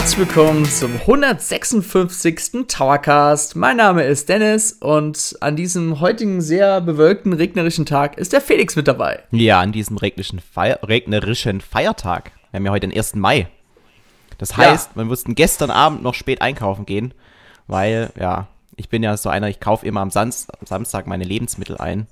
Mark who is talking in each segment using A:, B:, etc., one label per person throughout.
A: Herzlich willkommen zum 156. Towercast. Mein Name ist Dennis und an diesem heutigen sehr bewölkten, regnerischen Tag ist der Felix mit dabei.
B: Ja, an diesem regnerischen, Feier regnerischen Feiertag. Wir haben ja heute den 1. Mai. Das heißt, ja. wir mussten gestern Abend noch spät einkaufen gehen, weil, ja, ich bin ja so einer, ich kaufe immer am, Sam am Samstag meine Lebensmittel ein.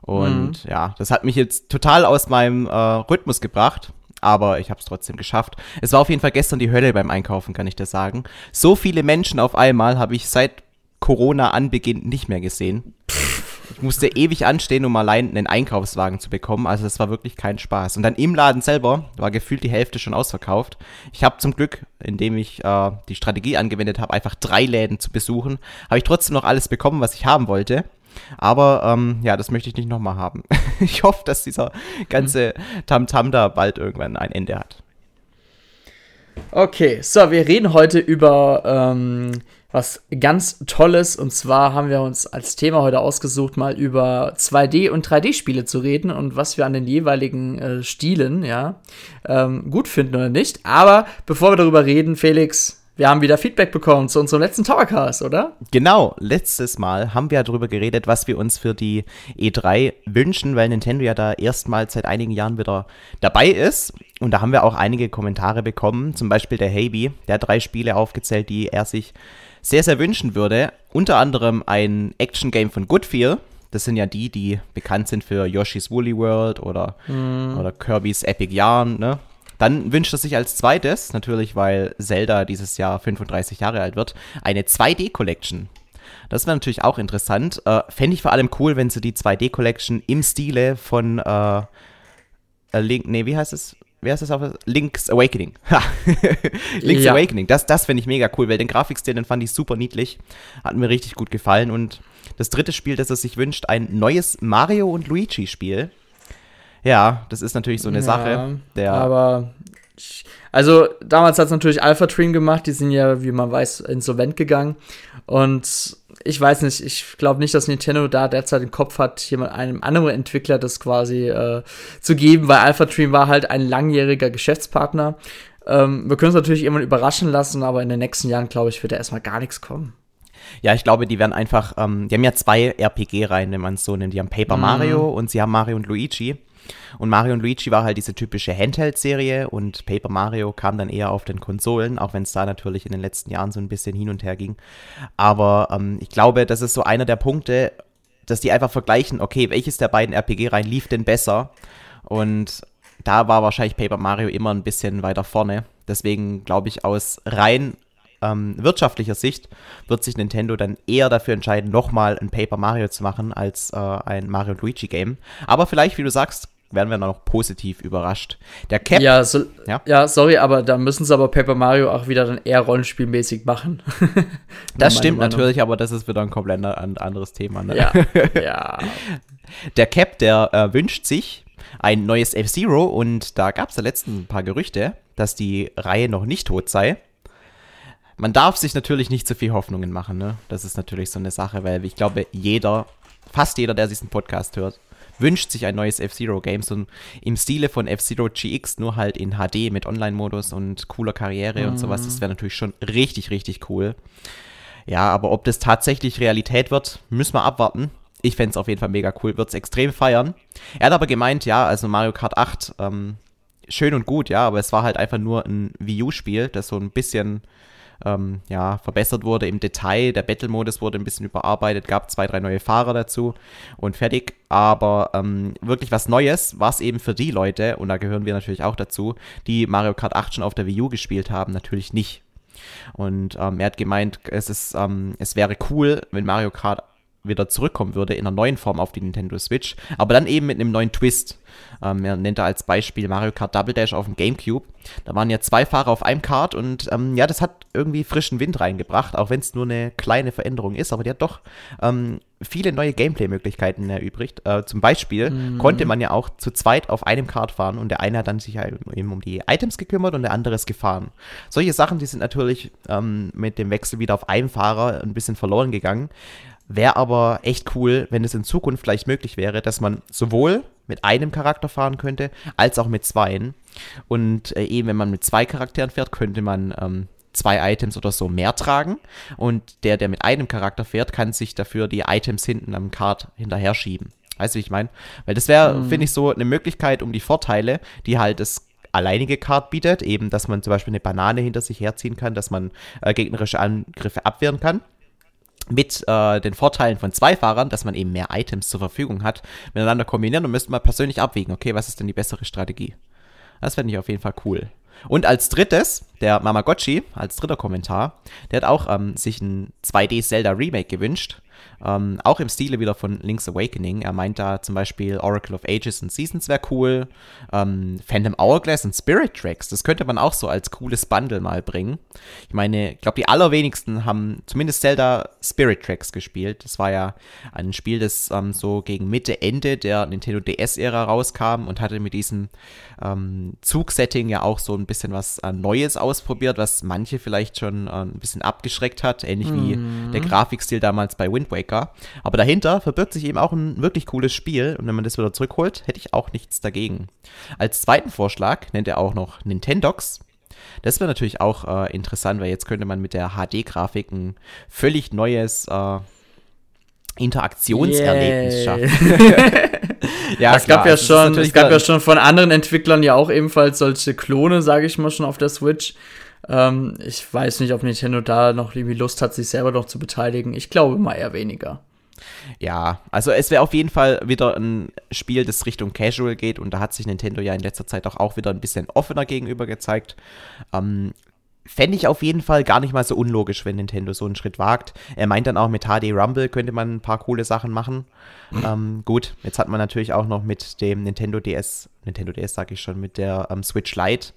B: Und mhm. ja, das hat mich jetzt total aus meinem äh, Rhythmus gebracht aber ich habe es trotzdem geschafft. Es war auf jeden Fall gestern die Hölle beim Einkaufen, kann ich dir sagen. So viele Menschen auf einmal habe ich seit Corona anbeginn nicht mehr gesehen. Ich musste ewig anstehen, um allein einen Einkaufswagen zu bekommen. Also das war wirklich kein Spaß. Und dann im Laden selber war gefühlt die Hälfte schon ausverkauft. Ich habe zum Glück, indem ich äh, die Strategie angewendet habe, einfach drei Läden zu besuchen, habe ich trotzdem noch alles bekommen, was ich haben wollte. Aber ähm, ja, das möchte ich nicht nochmal haben. ich hoffe, dass dieser ganze Tamtam -Tam da bald irgendwann ein Ende hat.
A: Okay, so, wir reden heute über ähm, was ganz Tolles. Und zwar haben wir uns als Thema heute ausgesucht, mal über 2D- und 3D-Spiele zu reden und was wir an den jeweiligen äh, Stilen, ja, ähm, gut finden oder nicht. Aber bevor wir darüber reden, Felix, wir haben wieder Feedback bekommen zu unserem letzten Towercast, oder?
B: Genau, letztes Mal haben wir ja darüber geredet, was wir uns für die E3 wünschen, weil Nintendo ja da erstmals seit einigen Jahren wieder dabei ist. Und da haben wir auch einige Kommentare bekommen, zum Beispiel der Haby, der hat drei Spiele aufgezählt, die er sich sehr, sehr wünschen würde. Unter anderem ein Action-Game von Goodfeel. Das sind ja die, die bekannt sind für Yoshi's Woolly World oder, mm. oder Kirby's Epic Yarn, ne? Dann wünscht er sich als zweites, natürlich weil Zelda dieses Jahr 35 Jahre alt wird, eine 2D-Collection. Das wäre natürlich auch interessant. Äh, Fände ich vor allem cool, wenn sie die 2D-Collection im Stile von äh, äh, Link, nee, wie heißt es? Wie heißt das auf Link's Awakening. Link's ja. Awakening. Das, das fände ich mega cool, weil den Grafikstil, den fand ich super niedlich. Hat mir richtig gut gefallen. Und das dritte Spiel, das er sich wünscht, ein neues Mario und Luigi-Spiel. Ja, das ist natürlich so eine ja, Sache.
A: Der aber also damals hat es natürlich Alpha Dream gemacht, die sind ja, wie man weiß, insolvent gegangen. Und ich weiß nicht, ich glaube nicht, dass Nintendo da derzeit im Kopf hat, jemand einem anderen Entwickler das quasi äh, zu geben, weil Alpha Dream war halt ein langjähriger Geschäftspartner. Ähm, wir können uns natürlich irgendwann überraschen lassen, aber in den nächsten Jahren, glaube ich, wird da erstmal gar nichts kommen.
B: Ja, ich glaube, die werden einfach, ähm, die haben ja zwei RPG-Reihen, wenn man es so nennt. Die haben Paper mhm. Mario und sie haben Mario und Luigi. Und Mario und Luigi war halt diese typische Handheld-Serie und Paper Mario kam dann eher auf den Konsolen, auch wenn es da natürlich in den letzten Jahren so ein bisschen hin und her ging. Aber ähm, ich glaube, das ist so einer der Punkte, dass die einfach vergleichen, okay, welches der beiden RPG-Reihen lief denn besser? Und da war wahrscheinlich Paper Mario immer ein bisschen weiter vorne. Deswegen glaube ich, aus rein ähm, wirtschaftlicher Sicht wird sich Nintendo dann eher dafür entscheiden, nochmal ein Paper Mario zu machen als äh, ein Mario Luigi Game. Aber vielleicht, wie du sagst, werden wir dann noch positiv überrascht. Der Cap.
A: Ja, so, ja? ja, sorry, aber da müssen sie aber Paper Mario auch wieder dann eher rollenspielmäßig machen.
B: das stimmt Meinung. natürlich, aber das ist wieder ein komplett anderes Thema. Ne?
A: Ja. ja.
B: Der Cap, der äh, wünscht sich ein neues F-Zero und da gab es ja letzten ein paar Gerüchte, dass die Reihe noch nicht tot sei. Man darf sich natürlich nicht zu viel Hoffnungen machen, ne? Das ist natürlich so eine Sache, weil ich glaube, jeder, fast jeder, der diesen Podcast hört, wünscht sich ein neues F-Zero-Game, so im Stile von F-Zero GX, nur halt in HD mit Online-Modus und cooler Karriere mhm. und sowas. Das wäre natürlich schon richtig, richtig cool. Ja, aber ob das tatsächlich Realität wird, müssen wir abwarten. Ich fände es auf jeden Fall mega cool, würde es extrem feiern. Er hat aber gemeint, ja, also Mario Kart 8, ähm, schön und gut, ja, aber es war halt einfach nur ein Wii U-Spiel, das so ein bisschen ähm, ja, verbessert wurde im Detail. Der Battle-Modus wurde ein bisschen überarbeitet, gab zwei, drei neue Fahrer dazu und fertig. Aber ähm, wirklich was Neues war es eben für die Leute, und da gehören wir natürlich auch dazu, die Mario Kart 8 schon auf der Wii U gespielt haben, natürlich nicht. Und ähm, er hat gemeint, es, ist, ähm, es wäre cool, wenn Mario Kart wieder zurückkommen würde in einer neuen Form auf die Nintendo Switch, aber dann eben mit einem neuen Twist. Ähm, er nennt da als Beispiel Mario Kart Double Dash auf dem GameCube. Da waren ja zwei Fahrer auf einem Kart und ähm, ja, das hat irgendwie frischen Wind reingebracht, auch wenn es nur eine kleine Veränderung ist, aber die hat doch ähm, viele neue Gameplay-Möglichkeiten erübrigt. Äh, zum Beispiel mhm. konnte man ja auch zu zweit auf einem Kart fahren und der eine hat dann sich halt eben um die Items gekümmert und der andere ist gefahren. Solche Sachen, die sind natürlich ähm, mit dem Wechsel wieder auf einen Fahrer ein bisschen verloren gegangen. Wäre aber echt cool, wenn es in Zukunft vielleicht möglich wäre, dass man sowohl mit einem Charakter fahren könnte, als auch mit zweien. Und äh, eben, wenn man mit zwei Charakteren fährt, könnte man ähm, zwei Items oder so mehr tragen. Und der, der mit einem Charakter fährt, kann sich dafür die Items hinten am Kart hinterher schieben. Weißt du, wie ich meine? Weil das wäre, mhm. finde ich, so eine Möglichkeit, um die Vorteile, die halt das alleinige Card bietet, eben, dass man zum Beispiel eine Banane hinter sich herziehen kann, dass man äh, gegnerische Angriffe abwehren kann. Mit äh, den Vorteilen von zwei Fahrern, dass man eben mehr Items zur Verfügung hat, miteinander kombinieren und müsste mal persönlich abwägen, okay, was ist denn die bessere Strategie? Das fände ich auf jeden Fall cool. Und als drittes, der Mamagotchi, als dritter Kommentar, der hat auch ähm, sich ein 2D Zelda Remake gewünscht. Ähm, auch im Stile wieder von Link's Awakening. Er meint da zum Beispiel Oracle of Ages and Seasons wäre cool. Ähm, Phantom Hourglass und Spirit Tracks, das könnte man auch so als cooles Bundle mal bringen. Ich meine, ich glaube, die allerwenigsten haben zumindest Zelda Spirit Tracks gespielt. Das war ja ein Spiel, das ähm, so gegen Mitte, Ende der Nintendo DS-Ära rauskam und hatte mit diesem ähm, Zugsetting ja auch so ein bisschen was äh, Neues ausprobiert, was manche vielleicht schon äh, ein bisschen abgeschreckt hat, ähnlich mhm. wie der Grafikstil damals bei Wind Waker. Aber dahinter verbirgt sich eben auch ein wirklich cooles Spiel und wenn man das wieder zurückholt, hätte ich auch nichts dagegen. Als zweiten Vorschlag nennt er auch noch Nintendox. Das wäre natürlich auch äh, interessant, weil jetzt könnte man mit der HD-Grafik ein völlig neues äh, Interaktionserlebnis yeah. schaffen.
A: ja, es gab ja schon, es gab ja schon von anderen Entwicklern ja auch ebenfalls solche Klone, sage ich mal schon auf der Switch. Ähm, ich weiß nicht, ob Nintendo da noch irgendwie Lust hat, sich selber noch zu beteiligen. Ich glaube mal eher weniger.
B: Ja, also es wäre auf jeden Fall wieder ein Spiel, das Richtung Casual geht und da hat sich Nintendo ja in letzter Zeit auch, auch wieder ein bisschen offener gegenüber gezeigt. Ähm, Fände ich auf jeden Fall gar nicht mal so unlogisch, wenn Nintendo so einen Schritt wagt. Er meint dann auch, mit HD Rumble könnte man ein paar coole Sachen machen. Mhm. Ähm, gut, jetzt hat man natürlich auch noch mit dem Nintendo DS, Nintendo DS sage ich schon, mit der ähm, Switch Lite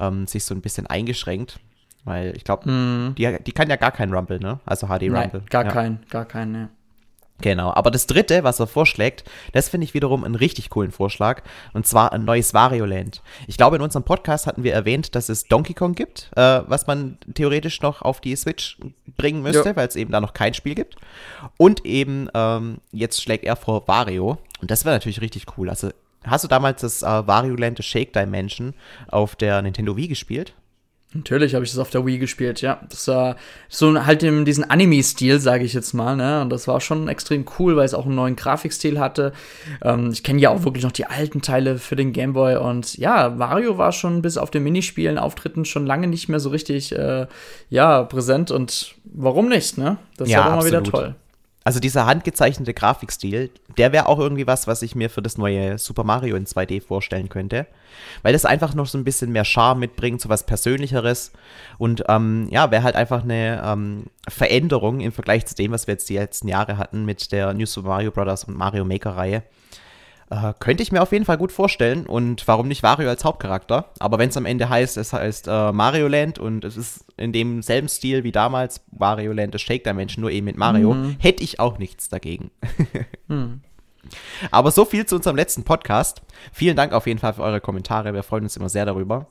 B: ähm, sich so ein bisschen eingeschränkt. Weil ich glaube, mhm. die, die kann ja gar kein Rumble, ne? Also HD Rumble. Nein,
A: gar
B: ja.
A: kein, gar kein, ne.
B: Genau, aber das dritte, was er vorschlägt, das finde ich wiederum einen richtig coolen Vorschlag. Und zwar ein neues Wario Land. Ich glaube, in unserem Podcast hatten wir erwähnt, dass es Donkey Kong gibt, äh, was man theoretisch noch auf die Switch bringen müsste, weil es eben da noch kein Spiel gibt. Und eben, ähm, jetzt schlägt er vor Wario. Und das wäre natürlich richtig cool. Also, hast du damals das äh, Wario Land The Shake Dimension auf der Nintendo Wii gespielt?
A: Natürlich habe ich das auf der Wii gespielt, ja. Das war so halt in diesen Anime-Stil, sage ich jetzt mal, ne? Und das war schon extrem cool, weil es auch einen neuen Grafikstil hatte. Ähm, ich kenne ja auch wirklich noch die alten Teile für den Game Boy und ja, Mario war schon bis auf den Minispielen, Auftritten schon lange nicht mehr so richtig, äh, ja, präsent und warum nicht, ne?
B: Das ja, war immer wieder toll. Also dieser handgezeichnete Grafikstil, der wäre auch irgendwie was, was ich mir für das neue Super Mario in 2D vorstellen könnte. Weil das einfach noch so ein bisschen mehr Charme mitbringt, so was Persönlicheres. Und ähm, ja, wäre halt einfach eine ähm, Veränderung im Vergleich zu dem, was wir jetzt die letzten Jahre hatten mit der New Super Mario Bros. und Mario Maker Reihe. Äh, könnte ich mir auf jeden Fall gut vorstellen und warum nicht Wario als Hauptcharakter? Aber wenn es am Ende heißt, es heißt äh, Mario Land und es ist in demselben Stil wie damals Wario Land, das Shake der Menschen, nur eben mit Mario, mhm. hätte ich auch nichts dagegen. mhm. Aber so viel zu unserem letzten Podcast. Vielen Dank auf jeden Fall für eure Kommentare. Wir freuen uns immer sehr darüber.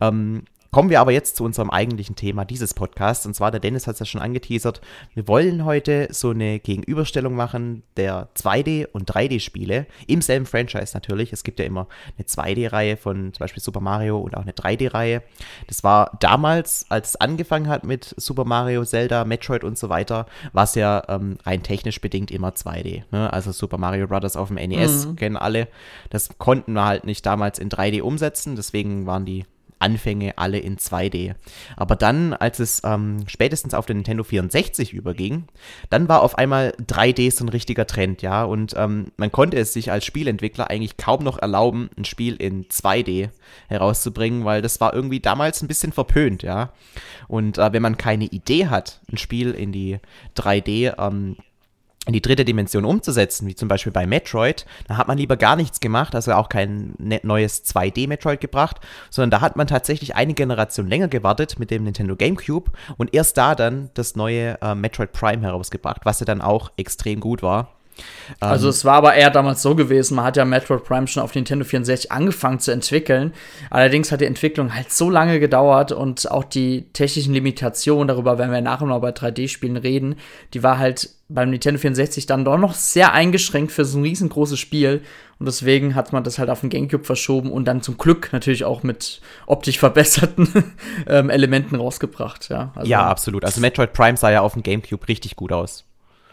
B: Ähm, Kommen wir aber jetzt zu unserem eigentlichen Thema dieses Podcasts. Und zwar, der Dennis hat es ja schon angeteasert. Wir wollen heute so eine Gegenüberstellung machen der 2D- und 3D-Spiele. Im selben Franchise natürlich. Es gibt ja immer eine 2D-Reihe von zum Beispiel Super Mario und auch eine 3D-Reihe. Das war damals, als es angefangen hat mit Super Mario, Zelda, Metroid und so weiter, war es ja ähm, rein technisch bedingt immer 2D. Ne? Also Super Mario Bros. auf dem NES mhm. kennen alle. Das konnten wir halt nicht damals in 3D umsetzen. Deswegen waren die Anfänge alle in 2D. Aber dann, als es ähm, spätestens auf den Nintendo 64 überging, dann war auf einmal 3D so ein richtiger Trend, ja. Und ähm, man konnte es sich als Spielentwickler eigentlich kaum noch erlauben, ein Spiel in 2D herauszubringen, weil das war irgendwie damals ein bisschen verpönt, ja. Und äh, wenn man keine Idee hat, ein Spiel in die 3D ähm, in die dritte Dimension umzusetzen, wie zum Beispiel bei Metroid, da hat man lieber gar nichts gemacht, also auch kein ne-, neues 2D-Metroid gebracht, sondern da hat man tatsächlich eine Generation länger gewartet mit dem Nintendo GameCube und erst da dann das neue äh, Metroid Prime herausgebracht, was ja dann auch extrem gut war.
A: Also es war aber eher damals so gewesen, man hat ja Metroid Prime schon auf Nintendo 64 angefangen zu entwickeln. Allerdings hat die Entwicklung halt so lange gedauert und auch die technischen Limitationen, darüber werden wir nachher noch bei 3D-Spielen reden, die war halt beim Nintendo 64 dann doch noch sehr eingeschränkt für so ein riesengroßes Spiel. Und deswegen hat man das halt auf den Gamecube verschoben und dann zum Glück natürlich auch mit optisch verbesserten ähm, Elementen rausgebracht. Ja,
B: also, ja, absolut. Also Metroid Prime sah ja auf dem Gamecube richtig gut aus.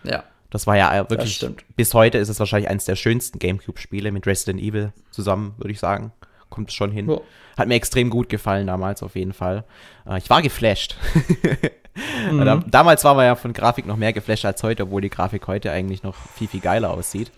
A: Ja.
B: Das war ja wirklich, bis heute ist es wahrscheinlich eines der schönsten Gamecube-Spiele mit Resident Evil zusammen, würde ich sagen. Kommt es schon hin. Oh. Hat mir extrem gut gefallen damals auf jeden Fall. Äh, ich war geflasht. mhm. Damals war man ja von Grafik noch mehr geflasht als heute, obwohl die Grafik heute eigentlich noch viel, viel geiler aussieht.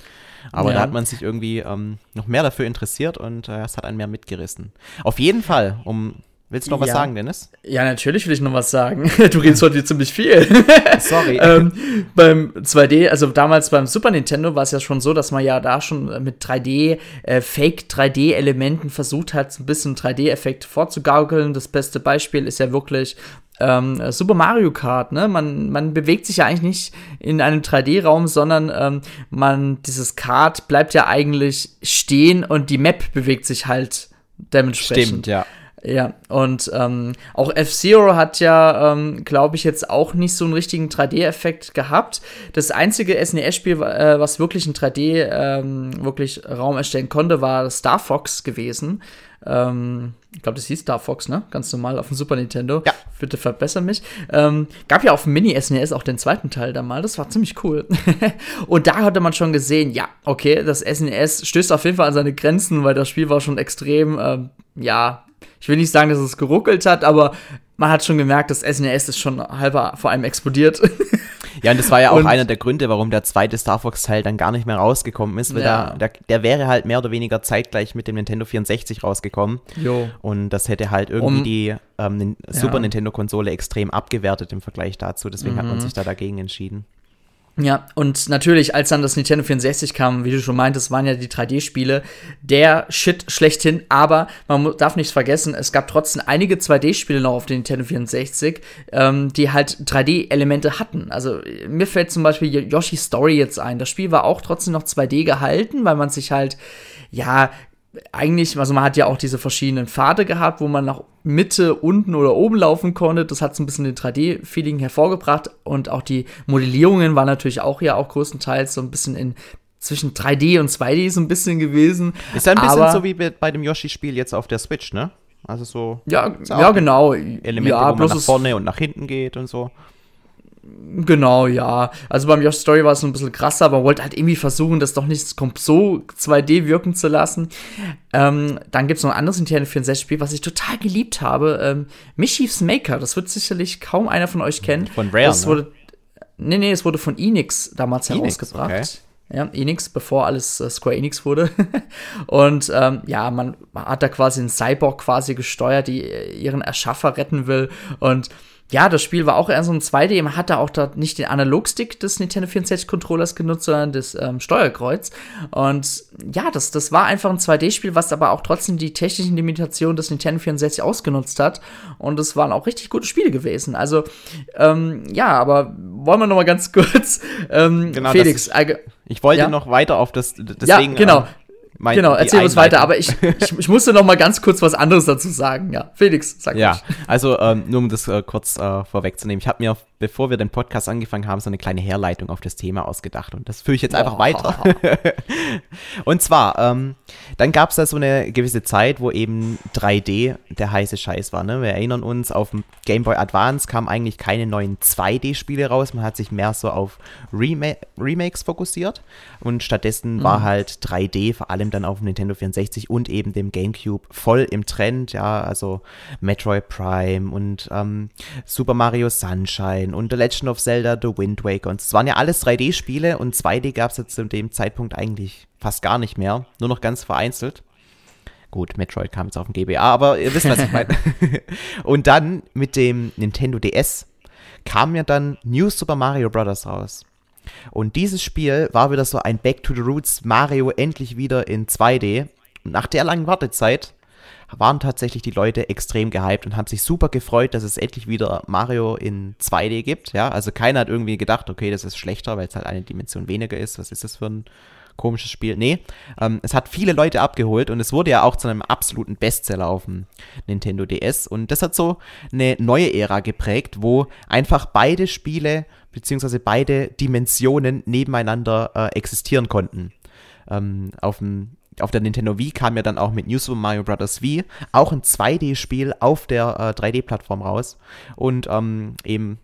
B: Aber ja. da hat man sich irgendwie ähm, noch mehr dafür interessiert und äh, es hat einen mehr mitgerissen. Auf jeden Fall, um Willst du noch was sagen, Dennis?
A: Ja, natürlich will ich noch was sagen. Du redest heute ziemlich viel.
B: Sorry.
A: ähm, beim 2D, also damals beim Super Nintendo war es ja schon so, dass man ja da schon mit 3D, äh, Fake 3D-Elementen versucht hat, ein bisschen 3D-Effekt vorzugaukeln. Das beste Beispiel ist ja wirklich ähm, Super Mario Kart, ne? Man, man bewegt sich ja eigentlich nicht in einem 3D-Raum, sondern ähm, man, dieses Kart bleibt ja eigentlich stehen und die Map bewegt sich halt dementsprechend.
B: Stimmt, ja.
A: Ja, und ähm, auch F-Zero hat ja, ähm, glaube ich, jetzt auch nicht so einen richtigen 3D-Effekt gehabt. Das einzige SNES-Spiel, äh, was wirklich ein 3D ähm, wirklich Raum erstellen konnte, war Star Fox gewesen. Ähm, ich glaube, das hieß Star Fox, ne? Ganz normal auf dem Super Nintendo.
B: Ja.
A: Bitte verbessere mich. Ähm, gab ja auf dem Mini-SNES auch den zweiten Teil da mal. Das war ziemlich cool. und da hatte man schon gesehen, ja, okay, das SNES stößt auf jeden Fall an seine Grenzen, weil das Spiel war schon extrem, ähm, ja, ich will nicht sagen, dass es geruckelt hat, aber man hat schon gemerkt, das SNES ist schon halber vor allem explodiert.
B: Ja, und das war ja auch und, einer der Gründe, warum der zweite Star Fox-Teil dann gar nicht mehr rausgekommen ist, weil ja. der, der, der, wäre halt mehr oder weniger zeitgleich mit dem Nintendo 64 rausgekommen.
A: Jo.
B: Und das hätte halt irgendwie um, die ähm, Super ja. Nintendo-Konsole extrem abgewertet im Vergleich dazu. Deswegen mhm. hat man mhm. sich da dagegen entschieden.
A: Ja, und natürlich, als dann das Nintendo 64 kam, wie du schon meintest, waren ja die 3D-Spiele der Shit schlechthin, aber man darf nicht vergessen, es gab trotzdem einige 2D-Spiele noch auf dem Nintendo 64, ähm, die halt 3D-Elemente hatten. Also mir fällt zum Beispiel Yoshi's Story jetzt ein. Das Spiel war auch trotzdem noch 2D gehalten, weil man sich halt, ja, eigentlich, also man hat ja auch diese verschiedenen Pfade gehabt, wo man nach Mitte, unten oder oben laufen konnte. Das hat so ein bisschen den 3D-Feeling hervorgebracht und auch die Modellierungen waren natürlich auch ja auch größtenteils so ein bisschen in zwischen 3D und 2D so ein bisschen gewesen.
B: Ist ein bisschen so wie bei dem Yoshi-Spiel jetzt auf der Switch, ne? Also so.
A: Ja, ja genau.
B: Elemente, ja, wo man nach vorne und nach hinten geht und so.
A: Genau, ja. Also beim Yoshi Story war es so ein bisschen krasser, aber wollte halt irgendwie versuchen, das doch nicht so 2D wirken zu lassen. Ähm, dann gibt es noch ein anderes Nintendo 64-Spiel, was ich total geliebt habe. Ähm, Mischief's Maker. Das wird sicherlich kaum einer von euch kennen.
B: Von Rare,
A: das wurde, Nee, nee, es wurde von Enix damals Enix, herausgebracht. Okay. Ja, Enix, bevor alles äh, Square Enix wurde. und ähm, ja, man hat da quasi einen Cyborg quasi gesteuert, die ihren Erschaffer retten will. Und ja, das Spiel war auch eher so ein 2D. Man hat da auch da nicht den Analogstick des Nintendo 64 Controllers genutzt, sondern das ähm, Steuerkreuz. Und ja, das, das war einfach ein 2D-Spiel, was aber auch trotzdem die technischen Limitationen des Nintendo 64 ausgenutzt hat. Und es waren auch richtig gute Spiele gewesen. Also, ähm, ja, aber wollen wir noch mal ganz kurz, ähm,
B: genau, Felix. Ist, ich wollte ja? noch weiter auf das, deswegen.
A: Ja, genau. Mein, genau, erzähl uns weiter, aber ich, ich, ich, musste noch mal ganz kurz was anderes dazu sagen. Ja, Felix, sag
B: Ja, mich. also ähm, nur um das äh, kurz äh, vorwegzunehmen. Ich habe mir, bevor wir den Podcast angefangen haben, so eine kleine Herleitung auf das Thema ausgedacht und das führe ich jetzt einfach oh. weiter. und zwar, ähm, dann gab es da so eine gewisse Zeit, wo eben 3D der heiße Scheiß war. Ne? Wir erinnern uns, auf dem Game Boy Advance kamen eigentlich keine neuen 2D-Spiele raus. Man hat sich mehr so auf Rema Remakes fokussiert und stattdessen mhm. war halt 3D vor allem dann auf dem Nintendo 64 und eben dem GameCube voll im Trend. Ja, also Metroid Prime und ähm, Super Mario Sunshine und The Legend of Zelda The Wind Waker. Und es waren ja alles 3D-Spiele und 2D gab es jetzt zu dem Zeitpunkt eigentlich fast gar nicht mehr. Nur noch ganz vereinzelt. Gut, Metroid kam jetzt auf dem GBA, aber ihr wisst, was ich meine. und dann mit dem Nintendo DS kam ja dann New Super Mario Bros. raus. Und dieses Spiel war wieder so ein Back to the Roots Mario endlich wieder in 2D. Und nach der langen Wartezeit waren tatsächlich die Leute extrem gehypt und haben sich super gefreut, dass es endlich wieder Mario in 2D gibt. Ja, also keiner hat irgendwie gedacht, okay, das ist schlechter, weil es halt eine Dimension weniger ist. Was ist das für ein komisches Spiel? Nee, ähm, es hat viele Leute abgeholt und es wurde ja auch zu einem absoluten Bestseller auf dem Nintendo DS. Und das hat so eine neue Ära geprägt, wo einfach beide Spiele beziehungsweise beide Dimensionen nebeneinander äh, existieren konnten. Ähm, auf dem auf der Nintendo Wii kam ja dann auch mit New Super Mario Bros. Wii auch ein 2D-Spiel auf der äh, 3D-Plattform raus. Und ähm, eben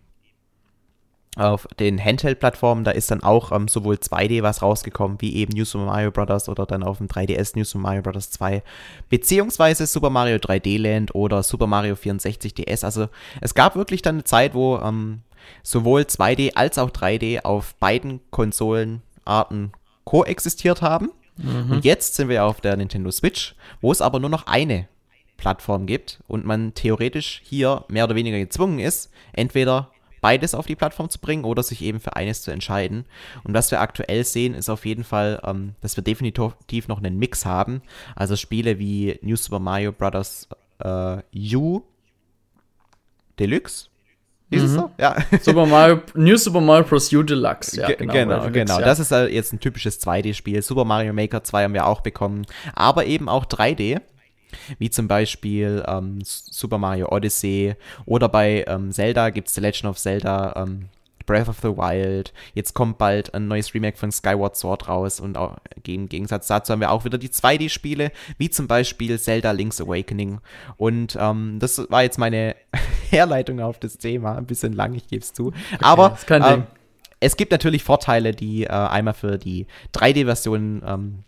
B: auf den Handheld-Plattformen, da ist dann auch ähm, sowohl 2D was rausgekommen, wie eben New Super Mario Bros. oder dann auf dem 3DS New Super Mario Bros. 2, beziehungsweise Super Mario 3D Land oder Super Mario 64 DS. Also es gab wirklich dann eine Zeit, wo ähm, sowohl 2D als auch 3D auf beiden Konsolenarten koexistiert haben. Mhm. Und jetzt sind wir auf der Nintendo Switch, wo es aber nur noch eine Plattform gibt und man theoretisch hier mehr oder weniger gezwungen ist, entweder beides auf die Plattform zu bringen oder sich eben für eines zu entscheiden. Und was wir aktuell sehen, ist auf jeden Fall, ähm, dass wir definitiv noch einen Mix haben. Also Spiele wie New Super Mario Bros. Äh, U Deluxe
A: ist mhm. es so? Ja. Super Mario, New Super Mario Bros. U Deluxe,
B: ja. Genau, genau. genau. Ja. Das ist jetzt ein typisches 2D-Spiel. Super Mario Maker 2 haben wir auch bekommen. Aber eben auch 3D. Wie zum Beispiel ähm, Super Mario Odyssey. Oder bei ähm, Zelda gibt es The Legend of Zelda ähm, Breath of the Wild. Jetzt kommt bald ein neues Remake von Skyward Sword raus und auch, im Gegensatz dazu haben wir auch wieder die 2D-Spiele, wie zum Beispiel Zelda Link's Awakening. Und ähm, das war jetzt meine Herleitung auf das Thema. Ein bisschen lang, ich gebe es zu. Okay, Aber ähm, es gibt natürlich Vorteile, die äh, einmal für die 3D-Version ähm,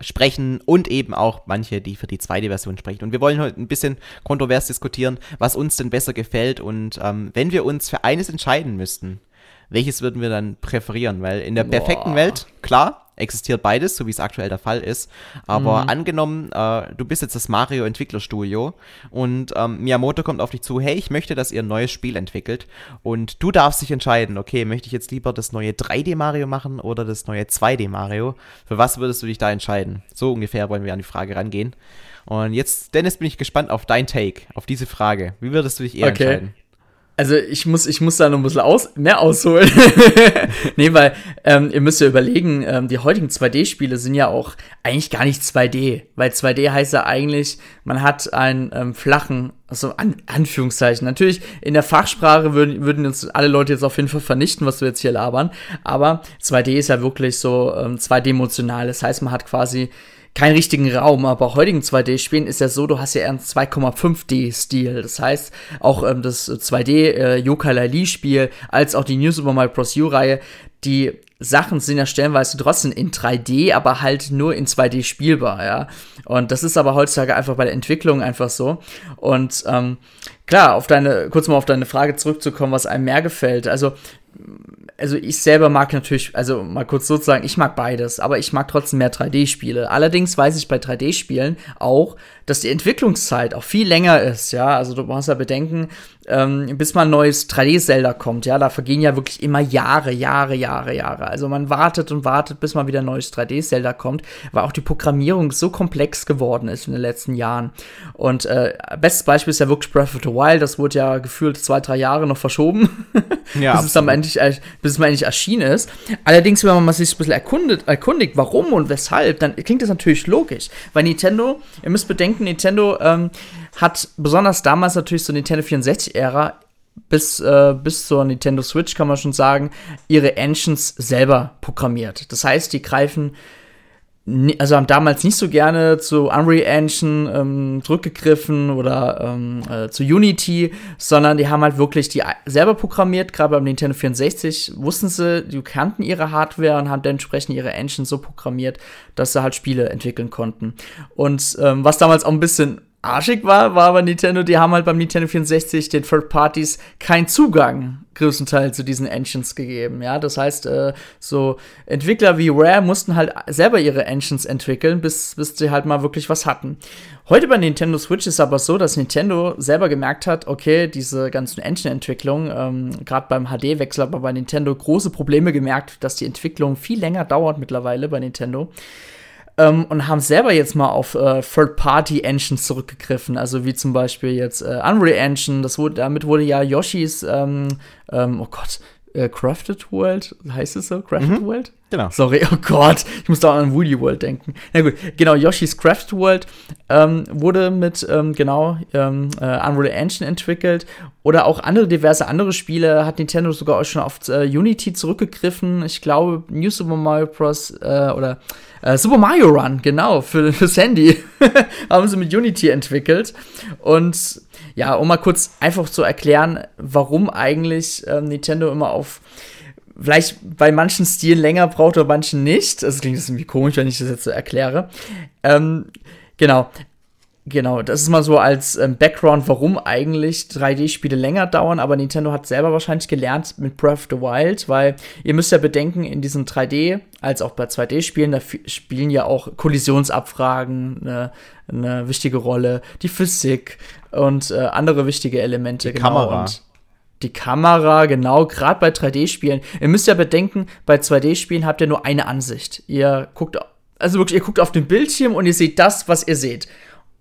B: sprechen und eben auch manche, die für die 2D-Version sprechen. Und wir wollen heute ein bisschen kontrovers diskutieren, was uns denn besser gefällt und ähm, wenn wir uns für eines entscheiden müssten, welches würden wir dann präferieren? Weil in der Boah. perfekten Welt, klar, existiert beides, so wie es aktuell der Fall ist. Aber mhm. angenommen, äh, du bist jetzt das Mario-Entwicklerstudio und ähm, Miyamoto kommt auf dich zu, hey, ich möchte, dass ihr ein neues Spiel entwickelt. Und du darfst dich entscheiden, okay, möchte ich jetzt lieber das neue 3D-Mario machen oder das neue 2D-Mario? Für was würdest du dich da entscheiden? So ungefähr wollen wir an die Frage rangehen. Und jetzt, Dennis, bin ich gespannt auf dein Take, auf diese Frage. Wie würdest du dich eher okay. entscheiden?
A: Also ich muss, ich muss da noch ein bisschen aus, mehr ausholen. nee, weil ähm, ihr müsst ja überlegen, ähm, die heutigen 2D-Spiele sind ja auch eigentlich gar nicht 2D. Weil 2D heißt ja eigentlich, man hat einen ähm, flachen, also an, Anführungszeichen. Natürlich, in der Fachsprache würden, würden uns alle Leute jetzt auf jeden Fall vernichten, was wir jetzt hier labern. Aber 2D ist ja wirklich so ähm, 2D-emotional. Das heißt, man hat quasi keinen richtigen Raum, aber heutigen 2D-Spielen ist ja so, du hast ja eher einen 2,5D-Stil. Das heißt, auch ähm, das 2D äh, Yooka-Laylee-Spiel als auch die New Super Mario Bros. U-Reihe, die Sachen sind ja stellenweise trotzdem in 3D, aber halt nur in 2D spielbar, ja. Und das ist aber heutzutage einfach bei der Entwicklung einfach so. Und ähm, klar, auf deine, kurz mal auf deine Frage zurückzukommen, was einem mehr gefällt. Also also ich selber mag natürlich, also mal kurz sozusagen, ich mag beides, aber ich mag trotzdem mehr 3D-Spiele. Allerdings weiß ich bei 3D-Spielen auch, dass die Entwicklungszeit auch viel länger ist, ja. Also du musst ja bedenken, ähm, bis mal ein neues 3D-Zelda kommt, ja, da vergehen ja wirklich immer Jahre, Jahre, Jahre, Jahre. Also man wartet und wartet, bis mal wieder ein neues 3D-Zelda kommt, weil auch die Programmierung so komplex geworden ist in den letzten Jahren. Und äh, bestes Beispiel ist ja wirklich Breath of the Wild, das wurde ja gefühlt zwei, drei Jahre noch verschoben, ja, bis, es dann endlich, bis es mal endlich erschienen ist. Allerdings, wenn man sich ein bisschen erkundet, erkundigt, warum und weshalb, dann klingt das natürlich logisch, weil Nintendo, ihr müsst bedenken, denken, Nintendo ähm, hat besonders damals natürlich so Nintendo 64-Ära bis, äh, bis zur Nintendo Switch, kann man schon sagen, ihre Engines selber programmiert. Das heißt, die greifen also haben damals nicht so gerne zu Unreal Engine ähm, zurückgegriffen oder ähm, äh, zu Unity, sondern die haben halt wirklich die selber programmiert. Gerade beim Nintendo 64 wussten sie, die kannten ihre Hardware und haben dementsprechend ihre Engine so programmiert, dass sie halt Spiele entwickeln konnten. Und ähm, was damals auch ein bisschen arschig war, war bei Nintendo, die haben halt beim Nintendo 64 den Third Parties keinen Zugang größtenteils zu diesen Engines gegeben. Ja, das heißt, äh, so Entwickler wie Rare mussten halt selber ihre Engines entwickeln, bis, bis sie halt mal wirklich was hatten. Heute bei Nintendo Switch ist aber so, dass Nintendo selber gemerkt hat, okay, diese ganzen Engine-Entwicklungen, ähm, gerade beim HD-Wechsel, aber bei Nintendo große Probleme gemerkt, dass die Entwicklung viel länger dauert mittlerweile bei Nintendo ähm, und haben selber jetzt mal auf äh, Third-Party-Engines zurückgegriffen, also wie zum Beispiel jetzt äh, Unreal Engine, das wurde, damit wurde ja Yoshis, ähm, ähm, oh Gott, äh, Crafted World, heißt es so? Crafted mhm. World?
B: Genau.
A: Sorry, oh Gott, ich muss da an Woody World denken. Na gut, genau, Yoshi's Crafted World ähm, wurde mit, ähm, genau, ähm, äh, Unreal Engine entwickelt. Oder auch andere, diverse andere Spiele hat Nintendo sogar auch schon auf äh, Unity zurückgegriffen. Ich glaube, New Super Mario Bros. Äh, oder äh, Super Mario Run, genau, für, fürs Handy haben sie mit Unity entwickelt. Und ja, um mal kurz einfach zu erklären, warum eigentlich ähm, Nintendo immer auf vielleicht bei manchen Stilen länger braucht, oder manchen nicht. Das klingt irgendwie komisch, wenn ich das jetzt so erkläre. Ähm, genau. Genau, das ist mal so als ähm, Background, warum eigentlich 3D-Spiele länger dauern, aber Nintendo hat selber wahrscheinlich gelernt mit Breath of the Wild, weil ihr müsst ja bedenken, in diesen 3D- als auch bei 2D-Spielen, da spielen ja auch Kollisionsabfragen eine, eine wichtige Rolle, die Physik und äh, andere wichtige Elemente.
B: Die genau. Kamera.
A: Und die Kamera, genau, gerade bei 3D-Spielen. Ihr müsst ja bedenken, bei 2D-Spielen habt ihr nur eine Ansicht. Ihr guckt, also wirklich, ihr guckt auf den Bildschirm und ihr seht das, was ihr seht.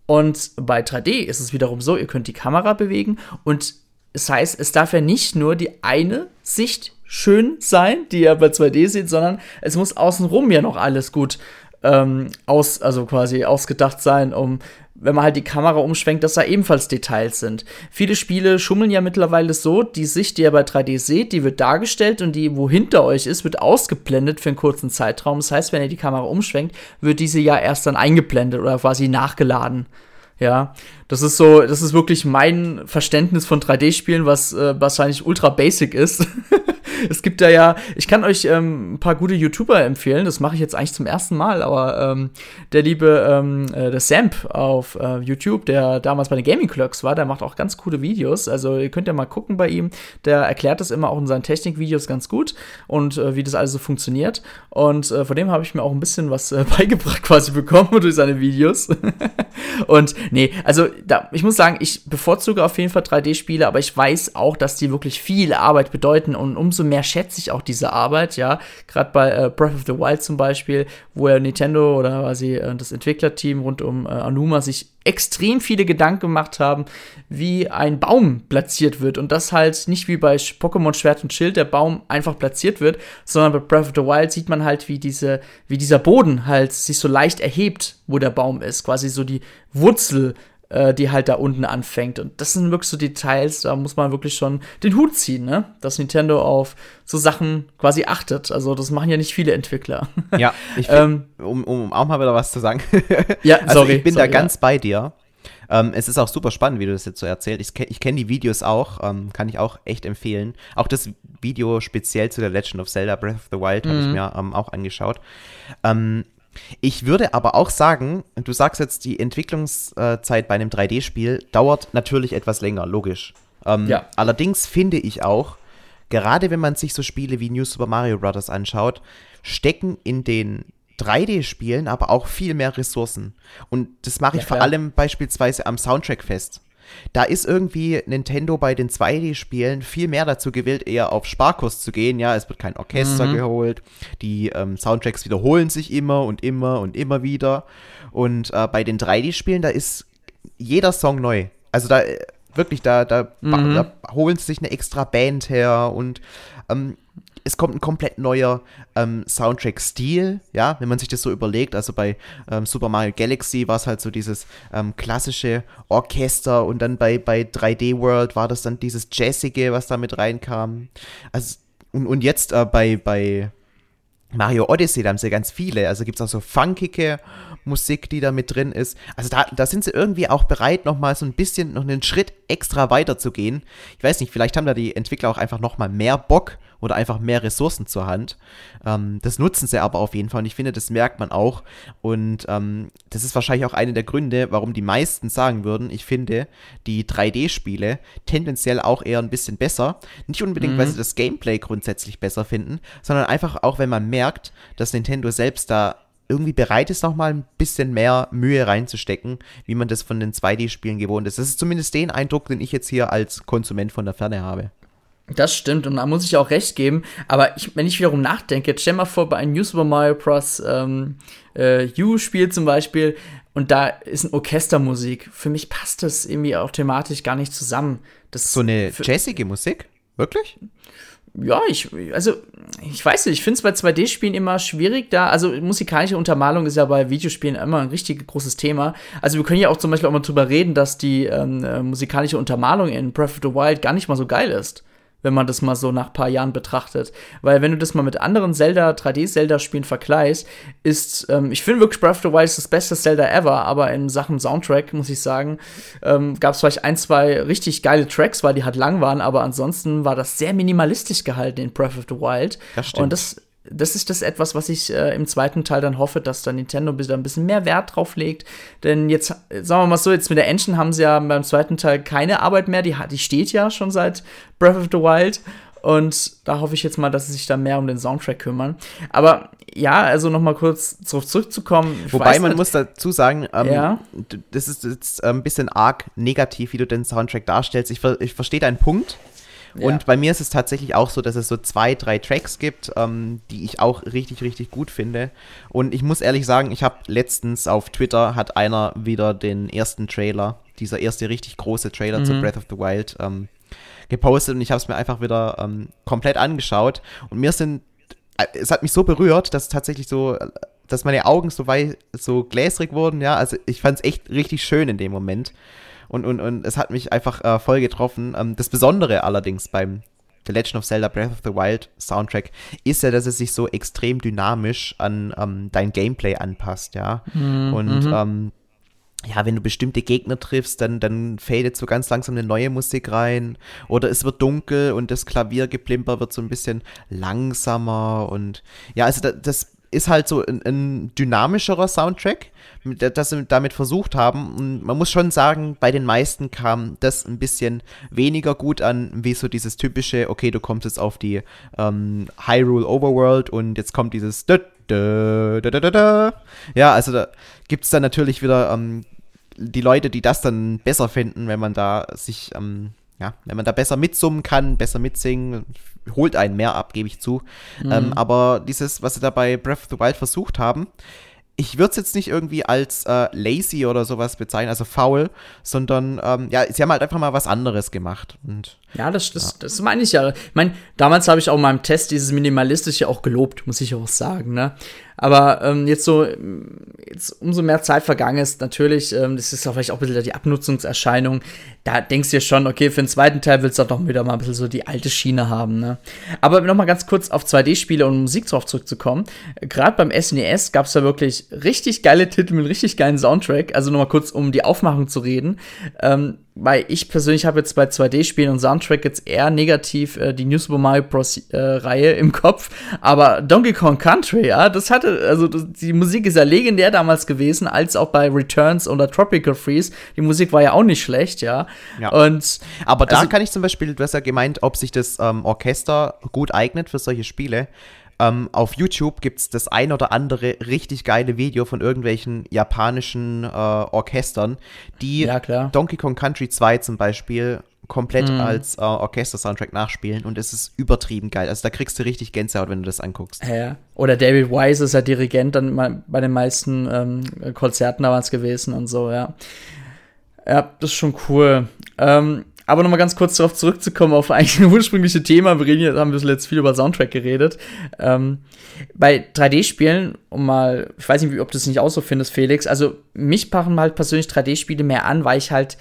A: Und bei 3D ist es wiederum so, ihr könnt die Kamera bewegen und es heißt, es darf ja nicht nur die eine Sicht schön sein, die ihr bei 2D seht, sondern es muss außenrum ja noch alles gut ähm, aus, also quasi ausgedacht sein, um wenn man halt die Kamera umschwenkt, dass da ebenfalls Details sind. Viele Spiele schummeln ja mittlerweile so, die Sicht, die ihr bei 3D seht, die wird dargestellt und die, wo hinter euch ist, wird ausgeblendet für einen kurzen Zeitraum. Das heißt, wenn ihr die Kamera umschwenkt, wird diese ja erst dann eingeblendet oder quasi nachgeladen. Ja, das ist so, das ist wirklich mein Verständnis von 3D-Spielen, was äh, wahrscheinlich ultra basic ist. es gibt da ja, ich kann euch ähm, ein paar gute YouTuber empfehlen, das mache ich jetzt eigentlich zum ersten Mal, aber ähm, der liebe, ähm, äh, der Samp auf äh, YouTube, der damals bei den Gaming Clerks war, der macht auch ganz coole Videos, also ihr könnt ja mal gucken bei ihm, der erklärt das immer auch in seinen Technikvideos ganz gut und äh, wie das alles so funktioniert. Und äh, von dem habe ich mir auch ein bisschen was äh, beigebracht quasi bekommen durch seine Videos. Und nee, also da, ich muss sagen, ich bevorzuge auf jeden Fall 3D-Spiele, aber ich weiß auch, dass die wirklich viel Arbeit bedeuten und umso mehr schätze ich auch diese Arbeit, ja. Gerade bei äh, Breath of the Wild zum Beispiel, wo ja Nintendo oder quasi äh, das Entwicklerteam rund um äh, Anuma sich extrem viele Gedanken gemacht haben, wie ein Baum platziert wird. Und das halt nicht wie bei Pokémon Schwert und Schild der Baum einfach platziert wird, sondern bei Breath of the Wild sieht man halt, wie, diese, wie dieser Boden halt sich so leicht erhebt, wo der Baum ist. Quasi so die Wurzel äh, die halt da unten anfängt. Und das sind wirklich so Details, da muss man wirklich schon den Hut ziehen, ne? Dass Nintendo auf so Sachen quasi achtet. Also das machen ja nicht viele Entwickler.
B: Ja, ich find, ähm, um, um auch mal wieder was zu sagen.
A: ja,
B: also
A: sorry,
B: ich bin
A: sorry,
B: da ganz ja. bei dir. Ähm, es ist auch super spannend, wie du das jetzt so erzählst. Ich, ich kenne die Videos auch, ähm, kann ich auch echt empfehlen. Auch das Video speziell zu der Legend of Zelda Breath of the Wild mhm. habe ich mir ähm, auch angeschaut. Ähm, ich würde aber auch sagen, du sagst jetzt, die Entwicklungszeit bei einem 3D-Spiel dauert natürlich etwas länger, logisch. Ähm, ja. Allerdings finde ich auch, gerade wenn man sich so Spiele wie New Super Mario Bros. anschaut, stecken in den 3D-Spielen aber auch viel mehr Ressourcen. Und das mache ich ja, vor allem beispielsweise am Soundtrack fest. Da ist irgendwie Nintendo bei den 2D-Spielen viel mehr dazu gewillt, eher auf Sparkurs zu gehen. Ja, es wird kein Orchester mhm. geholt. Die ähm, Soundtracks wiederholen sich immer und immer und immer wieder. Und äh, bei den 3D-Spielen, da ist jeder Song neu. Also da äh, wirklich, da, da, mhm. da holen sie sich eine extra Band her und ähm, es kommt ein komplett neuer ähm, Soundtrack-Stil, ja, wenn man sich das so überlegt. Also bei ähm, Super Mario Galaxy war es halt so dieses ähm, klassische Orchester und dann bei, bei 3D World war das dann dieses Jazzige, was da mit reinkam. Also, und, und jetzt äh, bei, bei Mario Odyssey, da haben sie ganz viele. Also gibt es auch so funkige Musik, die da mit drin ist. Also da, da sind sie irgendwie auch bereit, nochmal so ein bisschen, noch einen Schritt extra weiter zu gehen. Ich weiß nicht, vielleicht haben da die Entwickler auch einfach nochmal mehr Bock oder einfach mehr Ressourcen zur Hand. Ähm, das nutzen sie aber auf jeden Fall und ich finde, das merkt man auch. Und ähm, das ist wahrscheinlich auch einer der Gründe, warum die meisten sagen würden, ich finde die 3D-Spiele tendenziell auch eher ein bisschen besser. Nicht unbedingt, mhm. weil sie das Gameplay grundsätzlich besser finden, sondern einfach auch, wenn man merkt, dass Nintendo selbst da irgendwie bereit ist, nochmal ein bisschen mehr Mühe reinzustecken, wie man das von den 2D-Spielen gewohnt ist. Das ist zumindest den Eindruck, den ich jetzt hier als Konsument von der Ferne habe.
A: Das stimmt und da muss ich auch recht geben. Aber ich, wenn ich wiederum nachdenke, jetzt stell mal vor, bei einem New Super Mario Bros. Ähm, äh, U-Spiel zum Beispiel und da ist ein Orchestermusik. Für mich passt das irgendwie auch thematisch gar nicht zusammen. Das
B: so eine jazzige Musik? Wirklich?
A: ja, ich, also, ich weiß nicht, ich finde es bei 2D-Spielen immer schwierig da. Also, musikalische Untermalung ist ja bei Videospielen immer ein richtig großes Thema. Also, wir können ja auch zum Beispiel auch mal drüber reden, dass die ähm, äh, musikalische Untermalung in Breath of the Wild gar nicht mal so geil ist wenn man das mal so nach ein paar Jahren betrachtet. Weil wenn du das mal mit anderen Zelda, 3D-Zelda-Spielen vergleichst, ist, ähm, ich finde wirklich Breath of the Wild ist das beste Zelda ever, aber in Sachen Soundtrack, muss ich sagen, ähm, gab es vielleicht ein, zwei richtig geile Tracks, weil die halt lang waren, aber ansonsten war das sehr minimalistisch gehalten in Breath of the Wild.
B: Das stimmt.
A: Und das das ist das etwas, was ich äh, im zweiten Teil dann hoffe, dass da Nintendo ein bisschen mehr Wert drauf legt. Denn jetzt, sagen wir mal so, jetzt mit der Engine haben sie ja beim zweiten Teil keine Arbeit mehr. Die, die steht ja schon seit Breath of the Wild. Und da hoffe ich jetzt mal, dass sie sich da mehr um den Soundtrack kümmern. Aber ja, also noch mal kurz darauf zurückzukommen.
B: Wobei man nicht, muss dazu sagen, ähm, ja? das ist jetzt ein bisschen arg negativ, wie du den Soundtrack darstellst. Ich, ich verstehe deinen Punkt. Und bei mir ist es tatsächlich auch so, dass es so zwei, drei Tracks gibt, ähm, die ich auch richtig, richtig gut finde. Und ich muss ehrlich sagen, ich habe letztens auf Twitter hat einer wieder den ersten Trailer, dieser erste richtig große Trailer mhm. zu Breath of the Wild, ähm, gepostet und ich habe es mir einfach wieder ähm, komplett angeschaut. Und mir sind, äh, es hat mich so berührt, dass tatsächlich so dass meine Augen so weit, so gläsrig wurden, ja. Also ich fand es echt richtig schön in dem Moment. Und, und, und es hat mich einfach äh, voll getroffen. Ähm, das Besondere allerdings beim The Legend of Zelda Breath of the Wild Soundtrack ist ja, dass es sich so extrem dynamisch an ähm, dein Gameplay anpasst, ja. Mhm. Und mhm. ähm, ja, wenn du bestimmte Gegner triffst, dann, dann fadet so ganz langsam eine neue Musik rein. Oder es wird dunkel und das Klaviergeplimper wird so ein bisschen langsamer. Und ja, also das, das ist halt so ein, ein dynamischerer Soundtrack, das sie damit versucht haben. Und man muss schon sagen, bei den meisten kam das ein bisschen weniger gut an, wie so dieses typische, okay, du kommst jetzt auf die ähm, Hyrule Overworld und jetzt kommt dieses da, da, da, da, da. Ja, also da gibt es dann natürlich wieder ähm, die Leute, die das dann besser finden, wenn man da sich ähm, ja, wenn man da besser mitsummen kann, besser mitsingen, holt einen mehr ab, gebe ich zu. Mhm. Ähm, aber dieses, was sie da bei Breath of the Wild versucht haben, ich würde es jetzt nicht irgendwie als äh, lazy oder sowas bezeichnen, also faul, sondern ähm, ja, sie haben halt einfach mal was anderes gemacht. Und,
A: ja, das, das, ja. das meine ich ja. Ich meine, damals habe ich auch in meinem Test dieses Minimalistische auch gelobt, muss ich auch sagen. Ne? Aber ähm, jetzt so, jetzt umso mehr Zeit vergangen ist, natürlich, ähm, das ist auch vielleicht auch ein bisschen die Abnutzungserscheinung. Da denkst du dir schon, okay, für den zweiten Teil willst du doch wieder mal ein bisschen so die alte Schiene haben. Ne? Aber noch mal ganz kurz auf 2D-Spiele und Musik drauf zurückzukommen. Gerade beim SNES gab es da wirklich richtig geile Titel mit richtig geilen Soundtrack. Also noch mal kurz, um die Aufmachung zu reden. Ähm, weil ich persönlich habe jetzt bei 2D-Spielen und Soundtrack jetzt eher negativ äh, die New Super Mario Bros. Äh, Reihe im Kopf. Aber Donkey Kong Country, ja, das hatte, also das, die Musik ist ja legendär damals gewesen, als auch bei Returns oder Tropical Freeze. Die Musik war ja auch nicht schlecht, ja.
B: ja. Und, Aber da also, kann ich zum Beispiel, du hast ja gemeint, ob sich das ähm, Orchester gut eignet für solche Spiele. Ähm, auf YouTube gibt es das ein oder andere richtig geile Video von irgendwelchen japanischen äh, Orchestern, die
A: ja,
B: Donkey Kong Country 2 zum Beispiel komplett mm. als äh, Orchester-Soundtrack nachspielen und es ist übertrieben geil. Also da kriegst du richtig Gänsehaut, wenn du das anguckst.
A: Ja. Oder David Wise ist ja Dirigent dann bei den meisten ähm, Konzerten damals gewesen und so, ja. Ja, das ist schon cool. Ähm, aber nochmal ganz kurz darauf zurückzukommen, auf eigentlich ein ursprüngliche Thema. Wir reden jetzt, haben wir jetzt viel über Soundtrack geredet. Ähm, bei 3D-Spielen, um mal, ich weiß nicht, ob du es nicht auch so findest, Felix, also mich machen halt persönlich 3D-Spiele mehr an, weil ich halt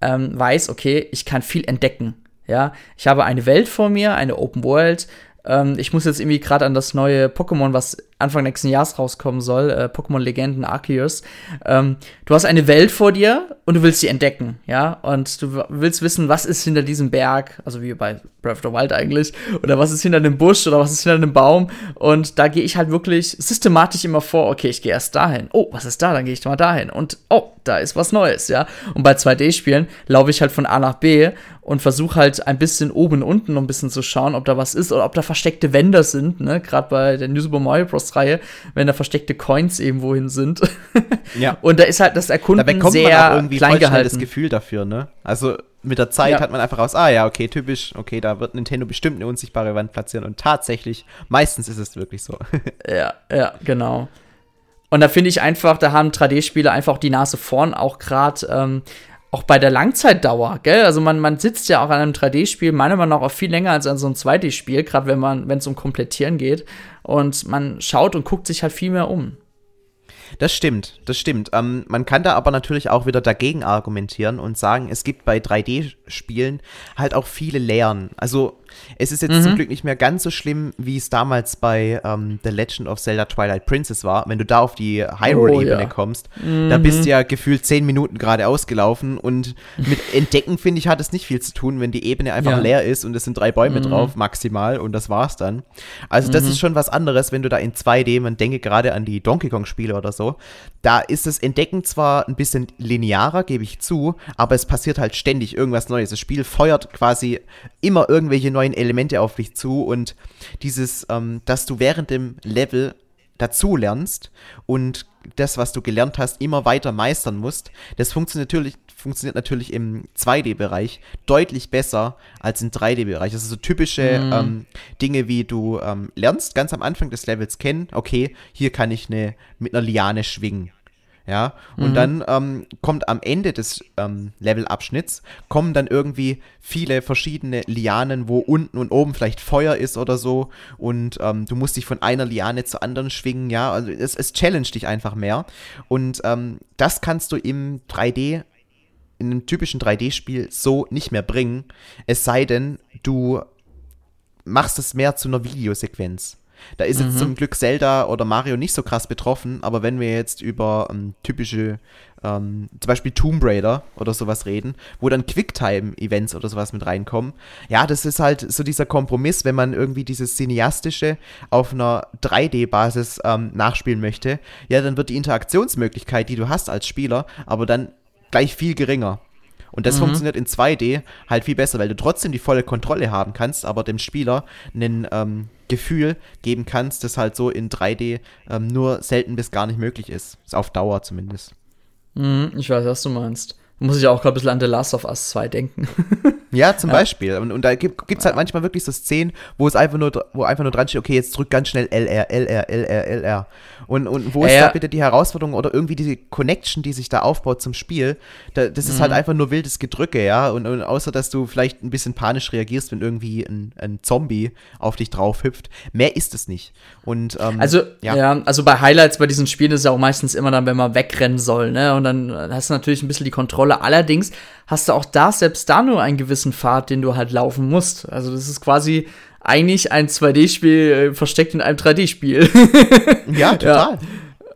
A: ähm, weiß, okay, ich kann viel entdecken. Ja, ich habe eine Welt vor mir, eine Open World, ähm, ich muss jetzt irgendwie gerade an das neue Pokémon, was Anfang nächsten Jahres rauskommen soll, äh, Pokémon Legenden Arceus. Ähm, du hast eine Welt vor dir und du willst sie entdecken, ja? Und du willst wissen, was ist hinter diesem Berg, also wie bei Breath of the Wild eigentlich, oder was ist hinter dem Busch oder was ist hinter dem Baum. Und da gehe ich halt wirklich systematisch immer vor, okay, ich gehe erst dahin. Oh, was ist da? Dann gehe ich mal dahin. Und oh, da ist was Neues, ja? Und bei 2D-Spielen laufe ich halt von A nach B und versuche halt ein bisschen oben und unten noch ein bisschen zu schauen, ob da was ist oder ob da versteckte Wände sind, ne? Gerade bei der New Super Mario Bros. Reihe, wenn da versteckte Coins irgendwohin sind.
B: Ja.
A: Und da ist halt das Erkunden
B: Da bekommt
A: sehr
B: man auch irgendwie
A: klein gehalten.
B: das Gefühl dafür, ne? Also mit der Zeit
A: Ja.
B: hat man einfach raus, ah ja, okay, typisch, okay, da wird Nintendo bestimmt eine unsichtbare Wand platzieren und tatsächlich, meistens ist es wirklich so.
A: Ja, ja, genau. Und da finde ich einfach, da haben 3D-Spiele einfach die Nase vorn, auch gerade ähm, auch bei der Langzeitdauer, gell? Also man, man sitzt ja auch an einem 3D-Spiel meiner Meinung nach auch viel länger als an so einem 2D-Spiel, gerade wenn man, wenn es um Komplettieren geht. Und man schaut und guckt sich halt viel mehr um.
B: Das stimmt, das stimmt. Ähm, man kann da aber natürlich auch wieder dagegen argumentieren und sagen, es gibt bei 3D-Spielen halt auch viele Lehren. Also es ist jetzt
A: Mhm.
B: zum Glück nicht mehr ganz so schlimm, wie es damals bei ähm, The Legend of Zelda Twilight Princess war. Wenn du da auf die Hyrule-Ebene
A: Oh, ja.
B: kommst, da bist du ja gefühlt zehn Minuten gerade ausgelaufen und mit Entdecken, finde ich, hat es nicht viel zu tun, wenn die Ebene einfach
A: Ja.
B: leer ist und es sind drei Bäume
A: Mhm.
B: drauf, maximal, und das war's dann. Also das ist schon was anderes, wenn du da in 2D, man denke gerade an die Donkey Kong-Spiele oder so, da ist das Entdecken zwar ein bisschen linearer, gebe ich zu, aber es passiert halt ständig irgendwas Neues. Das Spiel feuert quasi immer irgendwelche neuen Elemente auf dich zu und dieses, ähm, dass du während dem Level dazu lernst und das, was du gelernt hast, immer weiter meistern musst, das funktioniert natürlich, funktioniert natürlich im 2D-Bereich deutlich besser als im 3D-Bereich. Also so typische ähm, Dinge, wie du ähm, lernst ganz am Anfang des Levels kennen, okay, hier kann ich eine, mit einer Liane schwingen. Ja, und dann ähm, kommt am Ende des ähm, Levelabschnitts, kommen dann irgendwie viele verschiedene Lianen, wo unten und oben vielleicht Feuer ist oder so. Und ähm, du musst dich von einer Liane zur anderen schwingen, ja. Also es, es challenge dich einfach mehr. Und ähm, das kannst du im 3D, in einem typischen 3D-Spiel so nicht mehr bringen. Es sei denn, du machst es mehr zu einer Videosequenz. Da ist jetzt zum Glück Zelda oder Mario nicht so krass betroffen, aber wenn wir jetzt über ähm, typische, ähm, zum Beispiel Tomb Raider oder sowas reden, wo dann Quicktime-Events oder sowas mit reinkommen, ja, das ist halt so dieser Kompromiss, wenn man irgendwie dieses Cineastische auf einer 3D-Basis ähm, nachspielen möchte, ja, dann wird die Interaktionsmöglichkeit, die du hast als Spieler, aber dann gleich viel geringer. Und das funktioniert in 2D halt viel besser, weil du trotzdem die volle Kontrolle haben kannst, aber dem Spieler ein ähm, Gefühl geben kannst, das halt so in 3D ähm, nur selten bis gar nicht möglich ist. Ist auf Dauer zumindest.
A: Mhm, ich weiß, was du meinst. Muss ich auch gerade ein bisschen an The Last of Us 2 denken.
B: Ja, zum Beispiel. Und, und da gibt es halt manchmal wirklich so Szenen, wo es einfach nur, wo einfach nur dran steht, okay, jetzt drück ganz schnell LR, LR, LR, LR. Und, und wo ist
A: Ja, ja.
B: da bitte die Herausforderung oder irgendwie diese Connection, die sich da aufbaut zum Spiel? Da, das ist
A: Mhm.
B: halt einfach nur wildes Gedrücke, ja. Und, und außer, dass du vielleicht ein bisschen panisch reagierst, wenn irgendwie ein, ein Zombie auf dich drauf hüpft. Mehr ist es nicht. Und, ähm,
A: Also,
B: Ja.
A: ja. also bei Highlights bei diesen Spielen ist es ja auch meistens immer dann, wenn man wegrennen soll, ne? Und dann hast du natürlich ein bisschen die Kontrolle. Allerdings hast du auch da, selbst da nur einen gewissen Pfad, den du halt laufen musst. Also, das ist quasi eigentlich ein 2D-Spiel äh, versteckt in einem 3D-Spiel.
B: ja, total.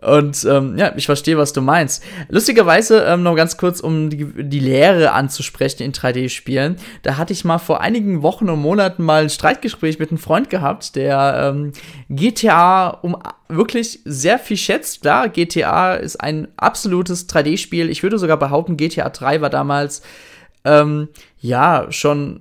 A: Und ähm, ja, ich verstehe, was du meinst. Lustigerweise, ähm, noch ganz kurz, um die, die Lehre anzusprechen in 3D-Spielen, da hatte ich mal vor einigen Wochen und Monaten mal ein Streitgespräch mit einem Freund gehabt, der ähm, GTA um wirklich sehr viel schätzt. Klar, GTA ist ein absolutes 3D-Spiel. Ich würde sogar behaupten, GTA 3 war damals ähm, ja schon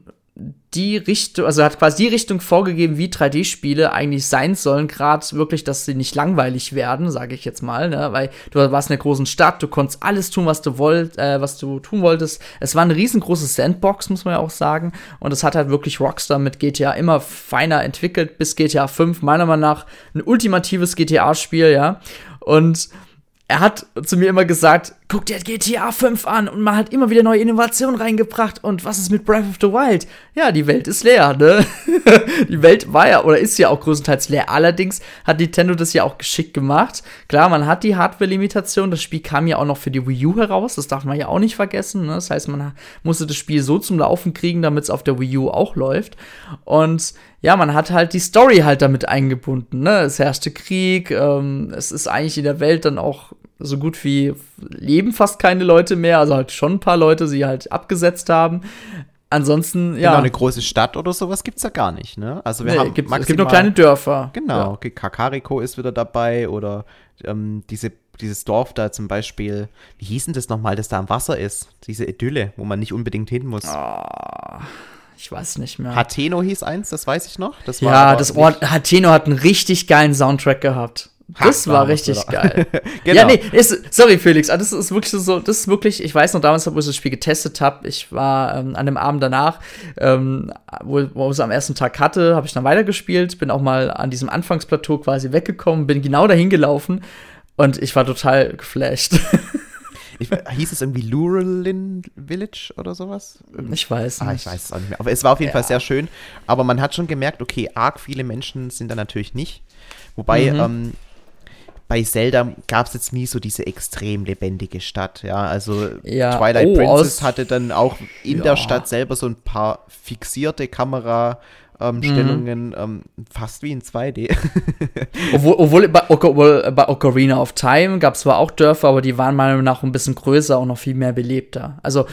A: die Richtung, also hat quasi die Richtung vorgegeben, wie 3D-Spiele eigentlich sein sollen, gerade wirklich, dass sie nicht langweilig werden, sage ich jetzt mal, ne? weil du warst in einer großen Stadt, du konntest alles tun, was du wollt, äh, was du tun wolltest. Es war eine riesengroße Sandbox, muss man ja auch sagen, und es hat halt wirklich Rockstar mit GTA immer feiner entwickelt, bis GTA 5, meiner Meinung nach ein ultimatives GTA-Spiel, ja, und er hat zu mir immer gesagt, guck dir GTA 5 an und man hat immer wieder neue Innovationen reingebracht und was ist mit Breath of the Wild? Ja, die Welt ist leer, ne? die Welt war ja oder ist ja auch größtenteils leer. Allerdings hat Nintendo das ja auch geschickt gemacht. Klar, man hat die Hardware-Limitation, das Spiel kam ja auch noch für die Wii U heraus, das darf man ja auch nicht vergessen. Ne? Das heißt, man musste das Spiel so zum Laufen kriegen, damit es auf der Wii U auch läuft. Und ja, man hat halt die Story halt damit eingebunden. Ne? Es herrschte Krieg, ähm, es ist eigentlich in der Welt dann auch so gut wie leben fast keine Leute mehr, also halt schon ein paar Leute, die halt abgesetzt haben. Ansonsten, ja.
B: Genau, eine große Stadt oder sowas gibt es ja gar nicht, ne? Also wir
A: nee,
B: haben
A: gibt, es gibt nur kleine Dörfer.
B: Genau, okay, Kakariko ist wieder dabei oder ähm, diese dieses Dorf da zum Beispiel, wie hieß denn das nochmal, das da am Wasser ist? Diese Idylle, wo man nicht unbedingt hin muss.
A: Oh, ich weiß nicht mehr.
B: Hateno hieß eins, das weiß ich noch. Das
A: ja, das Ort, Hateno hat einen richtig geilen Soundtrack gehabt. Das ha, war richtig geil. genau. Ja, nee, ist, sorry Felix, das ist wirklich so, das ist wirklich, ich weiß noch damals, wo ich das Spiel getestet habe, ich war ähm, an dem Abend danach, ähm, wo, wo ich es am ersten Tag hatte, habe ich dann weitergespielt, bin auch mal an diesem Anfangsplateau quasi weggekommen, bin genau dahin gelaufen und ich war total geflasht.
B: Ich, hieß es irgendwie Lurelin Village oder sowas?
A: Ich weiß
B: nicht. Ah, ich weiß es auch nicht mehr. Aber es war auf jeden ja. Fall sehr schön. Aber man hat schon gemerkt, okay, arg viele Menschen sind da natürlich nicht. Wobei, mhm. ähm, bei Zelda gab es jetzt nie so diese extrem lebendige Stadt, ja. Also ja. Twilight oh, Princess hatte dann auch in ja. der Stadt selber so ein paar fixierte Kamera. Ähm, Stellungen mhm. ähm, fast wie in 2D.
A: obwohl, obwohl, bei, obwohl bei Ocarina of Time gab es zwar auch Dörfer, aber die waren meiner Meinung nach ein bisschen größer und noch viel mehr belebter. Also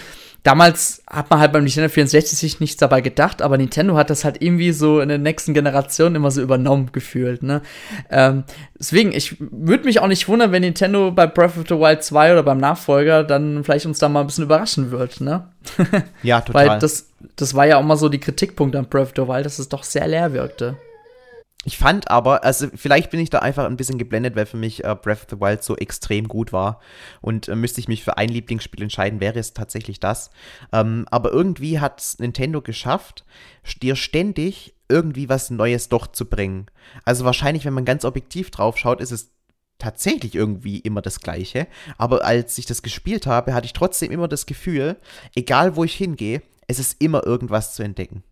A: damals hat man halt beim Nintendo 64 sich nichts dabei gedacht, aber Nintendo hat das halt irgendwie so in der nächsten Generation immer so übernommen gefühlt, ne? Ähm, deswegen, ich würde mich auch nicht wundern, wenn Nintendo bei Breath of the Wild 2 oder beim Nachfolger dann vielleicht uns da mal ein bisschen überraschen wird, ne?
B: ja, total.
A: Weil das, das war ja auch mal so die Kritikpunkt an Breath of the Wild, dass es doch sehr leer wirkte.
B: Ich fand aber, also vielleicht bin ich da einfach ein bisschen geblendet, weil für mich äh, Breath of the Wild so extrem gut war. Und äh, müsste ich mich für ein Lieblingsspiel entscheiden, wäre es tatsächlich das. Ähm, aber irgendwie hat Nintendo geschafft, dir ständig irgendwie was Neues doch zu bringen. Also wahrscheinlich, wenn man ganz objektiv drauf schaut, ist es tatsächlich irgendwie immer das Gleiche. Aber als ich das gespielt habe, hatte ich trotzdem immer das Gefühl, egal wo ich hingehe, es ist immer irgendwas zu entdecken.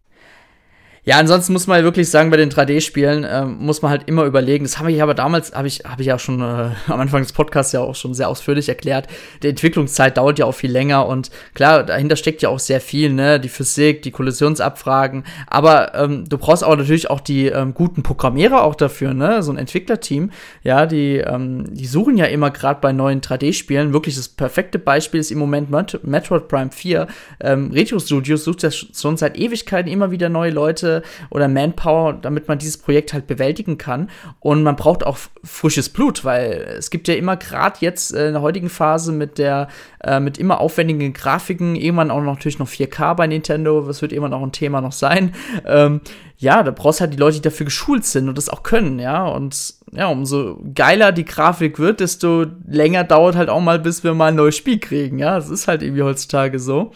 A: Ja, ansonsten muss man halt wirklich sagen, bei den 3D-Spielen ähm, muss man halt immer überlegen. Das habe ich aber damals, habe ich, hab ich ja schon äh, am Anfang des Podcasts ja auch schon sehr ausführlich erklärt. Die Entwicklungszeit dauert ja auch viel länger und klar, dahinter steckt ja auch sehr viel, ne? Die Physik, die Kollisionsabfragen. Aber ähm, du brauchst auch natürlich auch die ähm, guten Programmierer auch dafür, ne? So ein Entwicklerteam, ja, die, ähm, die suchen ja immer gerade bei neuen 3D-Spielen. Wirklich das perfekte Beispiel ist im Moment Met Metroid Prime 4. Ähm, Retro Studios sucht ja schon seit Ewigkeiten immer wieder neue Leute oder Manpower, damit man dieses Projekt halt bewältigen kann. Und man braucht auch frisches Blut, weil es gibt ja immer gerade jetzt äh, in der heutigen Phase mit der äh, mit immer aufwendigen Grafiken, irgendwann auch natürlich noch 4K bei Nintendo, das wird immer noch ein Thema noch sein. Ähm, ja, da brauchst halt die Leute, die dafür geschult sind und das auch können, ja. Und ja, umso geiler die Grafik wird, desto länger dauert halt auch mal, bis wir mal ein neues Spiel kriegen, ja. Das ist halt irgendwie heutzutage so.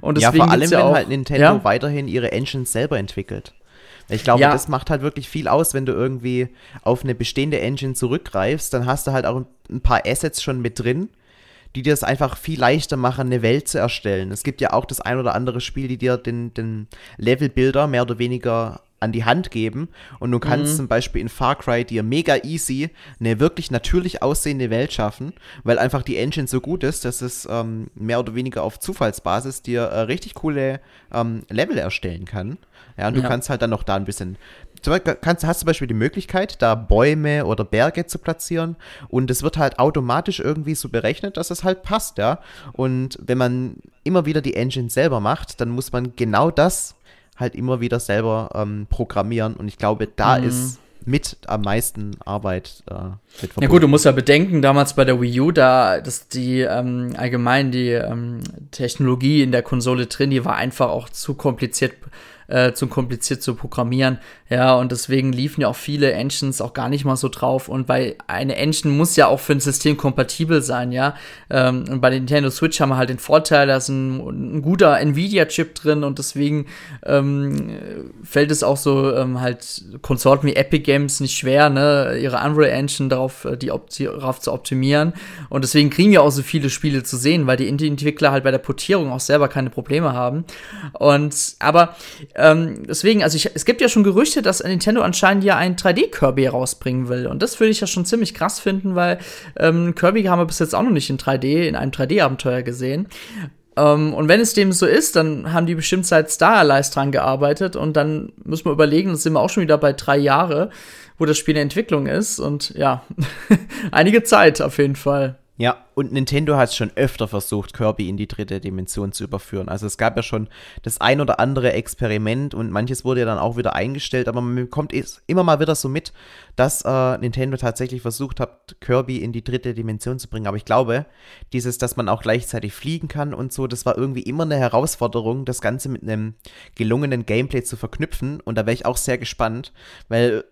B: Und deswegen ja, vor allem, ja wenn auch, halt Nintendo ja? weiterhin ihre Engines selber entwickelt. Ich glaube, ja. das macht halt wirklich viel aus, wenn du irgendwie auf eine bestehende Engine zurückgreifst, dann hast du halt auch ein paar Assets schon mit drin, die dir es einfach viel leichter machen, eine Welt zu erstellen. Es gibt ja auch das ein oder andere Spiel, die dir den, den Levelbuilder mehr oder weniger an die Hand geben und du kannst mhm. zum Beispiel in Far Cry dir mega easy eine wirklich natürlich aussehende Welt schaffen, weil einfach die Engine so gut ist, dass es ähm, mehr oder weniger auf Zufallsbasis dir äh, richtig coole ähm, Level erstellen kann. Ja, und du ja. kannst halt dann noch da ein bisschen zum Beispiel kannst, hast zum Beispiel die Möglichkeit, da Bäume oder Berge zu platzieren und es wird halt automatisch irgendwie so berechnet, dass es halt passt, ja. Und wenn man immer wieder die Engine selber macht, dann muss man genau das halt immer wieder selber ähm, programmieren und ich glaube, da mhm. ist mit am meisten Arbeit äh,
A: mit Ja gut, du musst ja bedenken, damals bei der Wii U, da dass die ähm, allgemein die ähm, Technologie in der Konsole drin, die war einfach auch zu kompliziert äh, zu kompliziert zu programmieren. Ja, und deswegen liefen ja auch viele Engines auch gar nicht mal so drauf. Und weil eine Engine muss ja auch für ein System kompatibel sein, ja. Ähm, und bei der Nintendo Switch haben wir halt den Vorteil, da ist ein, ein guter Nvidia-Chip drin und deswegen ähm, fällt es auch so ähm, halt Konsorten wie Epic Games nicht schwer, ne, ihre Unreal Engine darauf, äh, die darauf zu optimieren. Und deswegen kriegen wir auch so viele Spiele zu sehen, weil die Indie-Entwickler halt bei der Portierung auch selber keine Probleme haben. Und aber ähm, deswegen, also ich, es gibt ja schon Gerüchte, dass Nintendo anscheinend ja ein 3D-Kirby rausbringen will. Und das würde ich ja schon ziemlich krass finden, weil ähm, Kirby haben wir bis jetzt auch noch nicht in 3D, in einem 3D-Abenteuer gesehen. Um, ähm, und wenn es dem so ist, dann haben die bestimmt seit Star Allies dran gearbeitet und dann müssen wir überlegen, dann sind wir auch schon wieder bei drei Jahre, wo das Spiel in Entwicklung ist und ja, einige Zeit auf jeden Fall.
B: Ja, und Nintendo hat es schon öfter versucht, Kirby in die dritte Dimension zu überführen. Also es gab ja schon das ein oder andere Experiment und manches wurde ja dann auch wieder eingestellt, aber man bekommt immer mal wieder so mit, dass äh, Nintendo tatsächlich versucht hat, Kirby in die dritte Dimension zu bringen. Aber ich glaube, dieses, dass man auch gleichzeitig fliegen kann und so, das war irgendwie immer eine Herausforderung, das Ganze mit einem gelungenen Gameplay zu verknüpfen. Und da wäre ich auch sehr gespannt, weil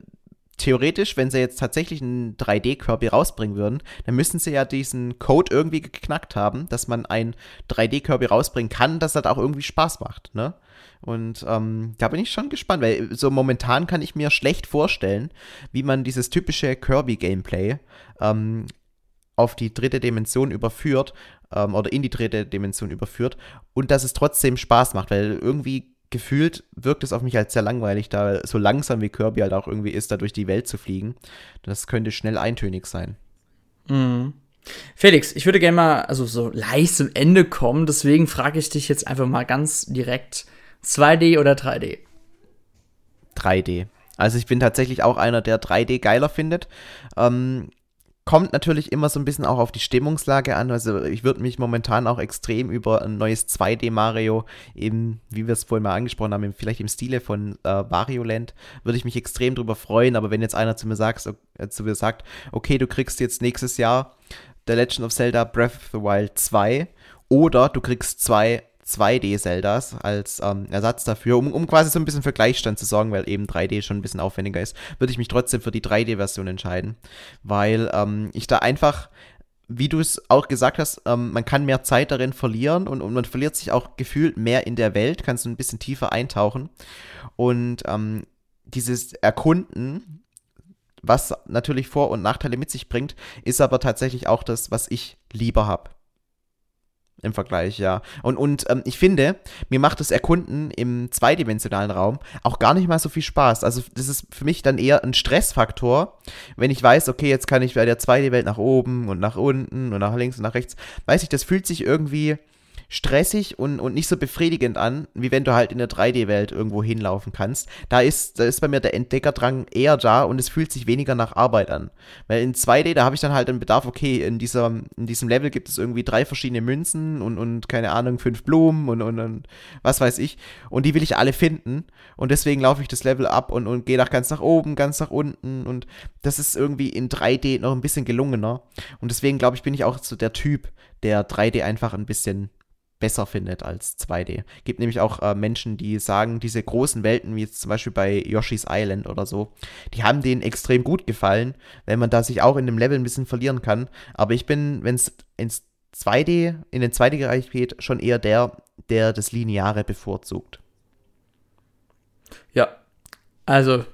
B: theoretisch, wenn sie jetzt tatsächlich einen 3D-Kirby rausbringen würden, dann müssen sie ja diesen Code irgendwie geknackt haben, dass man ein 3D-Kirby rausbringen kann, das halt auch irgendwie Spaß macht, ne? Und ähm, da bin ich schon gespannt, weil so momentan kann ich mir schlecht vorstellen, wie man dieses typische Kirby-Gameplay ähm, auf die dritte Dimension überführt ähm, oder in die dritte Dimension überführt und dass es trotzdem Spaß macht, weil irgendwie gefühlt wirkt es auf mich als sehr langweilig, da so langsam wie Kirby halt auch irgendwie ist, da durch die Welt zu fliegen. Das könnte schnell eintönig sein.
A: Mhm. Felix, ich würde gerne mal also so leicht zum Ende kommen, deswegen frage ich dich jetzt einfach mal ganz direkt: 2D oder 3D?
B: 3D. Also ich bin tatsächlich auch einer, der 3D geiler findet. Ähm, kommt natürlich immer so ein bisschen auch auf die Stimmungslage an. Also ich würde mich momentan auch extrem über ein neues 2D Mario, eben wie wir es vorhin mal angesprochen haben, vielleicht im Stile von äh, Wario Land, würde ich mich extrem drüber freuen. Aber wenn jetzt einer zu mir sagt, äh, zu mir sagt, okay, du kriegst jetzt nächstes Jahr The Legend of Zelda Breath of the Wild 2 oder du kriegst zwei 2D-Zeldas als ähm, Ersatz dafür, um, um quasi so ein bisschen für Gleichstand zu sorgen, weil eben 3D schon ein bisschen aufwendiger ist, würde ich mich trotzdem für die 3D-Version entscheiden, weil ähm, ich da einfach wie du es auch gesagt hast, ähm, man kann mehr Zeit darin verlieren und, und, man verliert sich auch gefühlt mehr in der Welt, kannst du ein bisschen tiefer eintauchen. Und ähm, dieses Erkunden, was natürlich Vor- und Nachteile mit sich bringt, ist aber tatsächlich auch das, was ich lieber habe. Im Vergleich, ja. Und, und ähm, ich finde, mir macht das Erkunden im zweidimensionalen Raum auch gar nicht mal so viel Spaß. Also, das ist für mich dann eher ein Stressfaktor, wenn ich weiß, okay, jetzt kann ich bei der 2D-Welt nach oben und nach unten und nach links und nach rechts. Weiß ich, das fühlt sich irgendwie stressig und, und nicht so befriedigend an, wie wenn du halt in der 3D-Welt irgendwo hinlaufen kannst. Da ist, da ist bei mir der Entdeckerdrang eher da und es fühlt sich weniger nach Arbeit an. Weil in 2D, da habe ich dann halt den Bedarf, okay, in, dieser, in diesem Level gibt es irgendwie drei verschiedene Münzen und, und keine Ahnung, fünf Blumen und, und, und was weiß ich. Und die will ich alle finden. Und deswegen laufe ich das Level ab und, und gehe nach ganz nach oben, ganz nach unten. Und das ist irgendwie in 3D noch ein bisschen gelungener. Und deswegen glaube ich, bin ich auch so der Typ, der 3D einfach ein bisschen besser findet als 2D. Gibt nämlich auch äh, Menschen, die sagen, diese großen Welten, wie jetzt zum Beispiel bei Yoshi's Island oder so, die haben denen extrem gut gefallen, wenn man da sich auch in dem Level ein bisschen verlieren kann. Aber ich bin, wenn es ins 2D, in den 2D-Bereich geht, schon eher der, der das Lineare bevorzugt.
A: Ja, also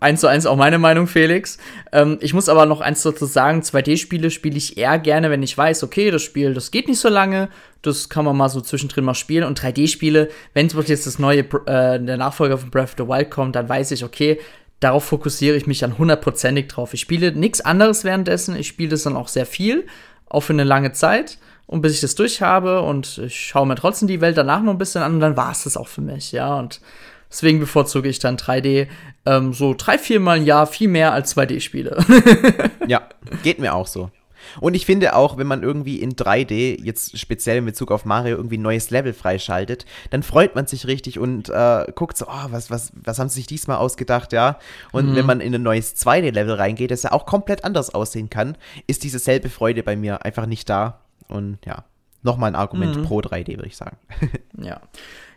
A: eins zu eins auch meine Meinung, Felix. Ähm, ich muss aber noch eins dazu sagen, 2D-Spiele spiele ich eher gerne, wenn ich weiß, okay, das Spiel, das geht nicht so lange, das kann man mal so zwischendrin mal spielen. Und 3D-Spiele, wenn jetzt das neue, äh, der Nachfolger von Breath of the Wild kommt, dann weiß ich, okay, darauf fokussiere ich mich dann hundertprozentig drauf. Ich spiele nichts anderes währenddessen, ich spiele das dann auch sehr viel, auch für eine lange Zeit. Und bis ich das durch habe und ich schaue mir trotzdem die Welt danach noch ein bisschen an dann war es das auch für mich, ja. Und Deswegen bevorzuge ich dann 3D ähm, so drei, vier Mal im Jahr viel mehr als 2D-Spiele.
B: ja, geht mir auch so. Und ich finde auch, wenn man irgendwie in 3D, jetzt speziell in Bezug auf Mario, irgendwie ein neues Level freischaltet, dann freut man sich richtig und äh, guckt so, oh, was, was, was haben sie sich diesmal ausgedacht, ja? Und mhm. wenn man in ein neues 2D-Level reingeht, das ja auch komplett anders aussehen kann, ist diese selbe Freude bei mir einfach nicht da. Und ja, nochmal ein Argument mhm. pro 3D, würde ich sagen.
A: ja.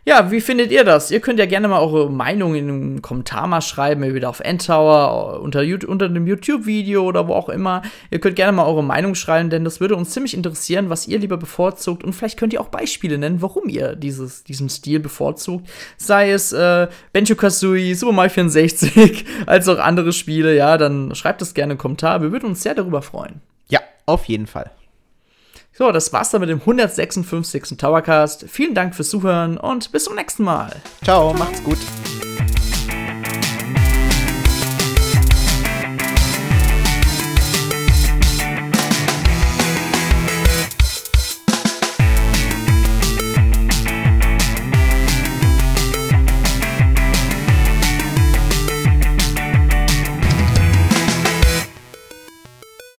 A: Ja, wie findet ihr das? Ihr könnt ja gerne mal eure Meinung in einem Kommentar mal schreiben, entweder auf Endtower, unter, unter dem YouTube-Video oder wo auch immer. Ihr könnt gerne mal eure Meinung schreiben, denn das würde uns ziemlich interessieren, was ihr lieber bevorzugt. Und vielleicht könnt ihr auch Beispiele nennen, warum ihr dieses, diesen Stil bevorzugt. Sei es äh, Benjo Kazooie, Super Mario 64, als auch andere Spiele. Ja, dann schreibt es gerne im Kommentar. Wir würden uns sehr darüber freuen.
B: Ja, auf jeden Fall.
A: So, das war's dann mit dem 156. Towercast. Vielen Dank fürs Zuhören und bis zum nächsten Mal.
B: Ciao, macht's gut.